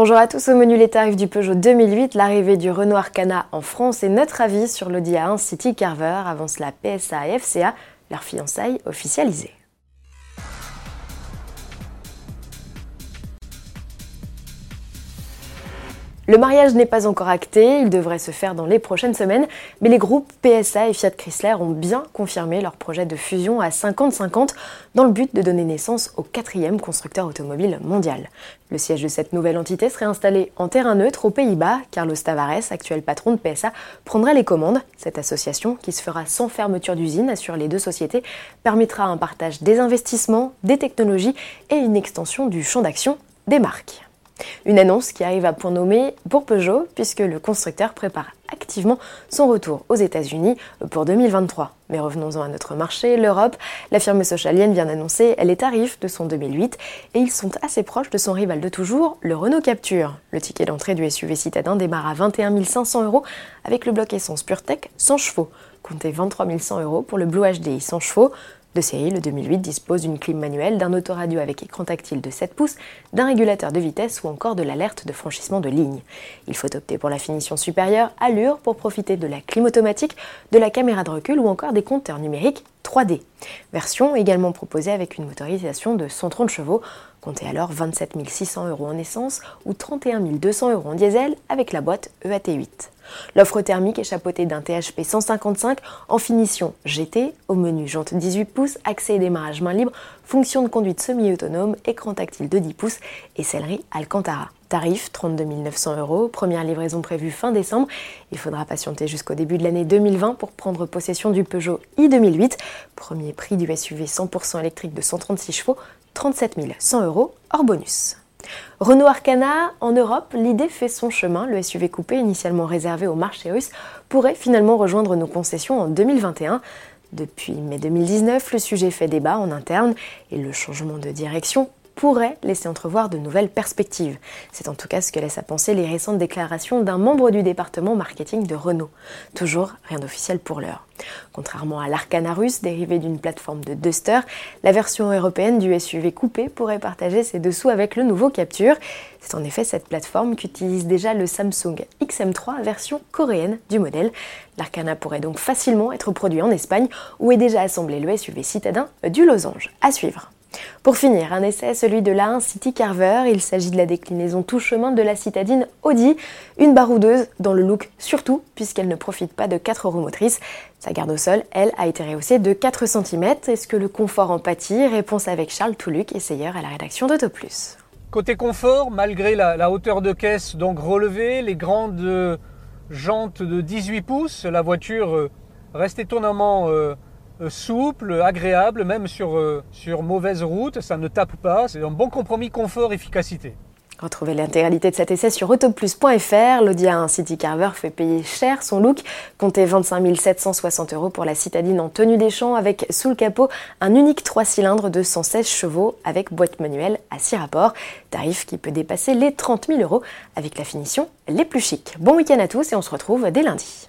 Bonjour à tous, au menu les tarifs du Peugeot 2008, l'arrivée du Renault Arcana en France et notre avis sur l'Audi A1 City Carver avance la PSA et FCA, leur fiançailles officialisées. Le mariage n'est pas encore acté, il devrait se faire dans les prochaines semaines, mais les groupes PSA et Fiat Chrysler ont bien confirmé leur projet de fusion à 50-50 dans le but de donner naissance au quatrième constructeur automobile mondial. Le siège de cette nouvelle entité serait installé en terrain neutre aux Pays-Bas. Carlos Tavares, actuel patron de PSA, prendra les commandes. Cette association, qui se fera sans fermeture d'usine, sur les deux sociétés, permettra un partage des investissements, des technologies et une extension du champ d'action des marques. Une annonce qui arrive à point nommé pour Peugeot puisque le constructeur prépare activement son retour aux États-Unis pour 2023. Mais revenons-en à notre marché, l'Europe. La firme socialienne vient d'annoncer les tarifs de son 2008 et ils sont assez proches de son rival de toujours, le Renault Capture. Le ticket d'entrée du SUV citadin démarre à 21 500 euros avec le bloc essence PureTech 100 chevaux. Comptez 23 100 euros pour le Blue HDI 100 chevaux. De série, le 2008 dispose d'une clim manuelle, d'un autoradio avec écran tactile de 7 pouces, d'un régulateur de vitesse ou encore de l'alerte de franchissement de ligne. Il faut opter pour la finition supérieure, allure, pour profiter de la clim automatique, de la caméra de recul ou encore des compteurs numériques 3D. Version également proposée avec une motorisation de 130 chevaux. Comptez alors 27 600 euros en essence ou 31 200 euros en diesel avec la boîte EAT8. L'offre thermique est chapeautée d'un THP 155 en finition GT, au menu jante 18 pouces, accès et démarrage main libre, fonction de conduite semi-autonome, écran tactile de 10 pouces et sellerie Alcantara. Tarif 32 900 euros, première livraison prévue fin décembre. Il faudra patienter jusqu'au début de l'année 2020 pour prendre possession du Peugeot i2008. Premier prix du SUV 100% électrique de 136 chevaux, 37 100 euros hors bonus. Renault Arcana, en Europe, l'idée fait son chemin. Le SUV coupé, initialement réservé au marché russe, pourrait finalement rejoindre nos concessions en 2021. Depuis mai 2019, le sujet fait débat en interne et le changement de direction pourrait laisser entrevoir de nouvelles perspectives. C'est en tout cas ce que laissent à penser les récentes déclarations d'un membre du département marketing de Renault. Toujours rien d'officiel pour l'heure. Contrairement à l'Arcana russe, dérivé d'une plateforme de Duster, la version européenne du SUV coupé pourrait partager ses dessous avec le nouveau Capture. C'est en effet cette plateforme qu'utilise déjà le Samsung XM3 version coréenne du modèle. L'Arcana pourrait donc facilement être produit en Espagne où est déjà assemblé le SUV citadin du Losange. À suivre. Pour finir, un essai, celui de l'A1 City Carver. Il s'agit de la déclinaison tout chemin de la citadine Audi, une baroudeuse dans le look surtout, puisqu'elle ne profite pas de 4 roues motrices. Sa garde au sol, elle, a été rehaussée de 4 cm. Est-ce que le confort en pâtit? Réponse avec Charles Touluc, essayeur à la rédaction d'Autoplus. Côté confort, malgré la, hauteur de caisse donc relevée, les grandes jantes de 18 pouces, la voiture euh, reste étonnamment euh, euh, souple, agréable, même sur, euh, sur mauvaise route, ça ne tape pas, c'est un bon compromis confort-efficacité. Retrouvez l'intégralité de cet essai sur autoplus.fr. L'Audi A1 City Carver fait payer cher son look. Comptez 25 760 euros pour la citadine en tenue des champs avec sous le capot un unique 3 cylindres de 116 chevaux avec boîte manuelle à 6 rapports. Tarif qui peut dépasser les 30 000 euros avec la finition les plus chics. Bon week-end à tous et on se retrouve dès lundi.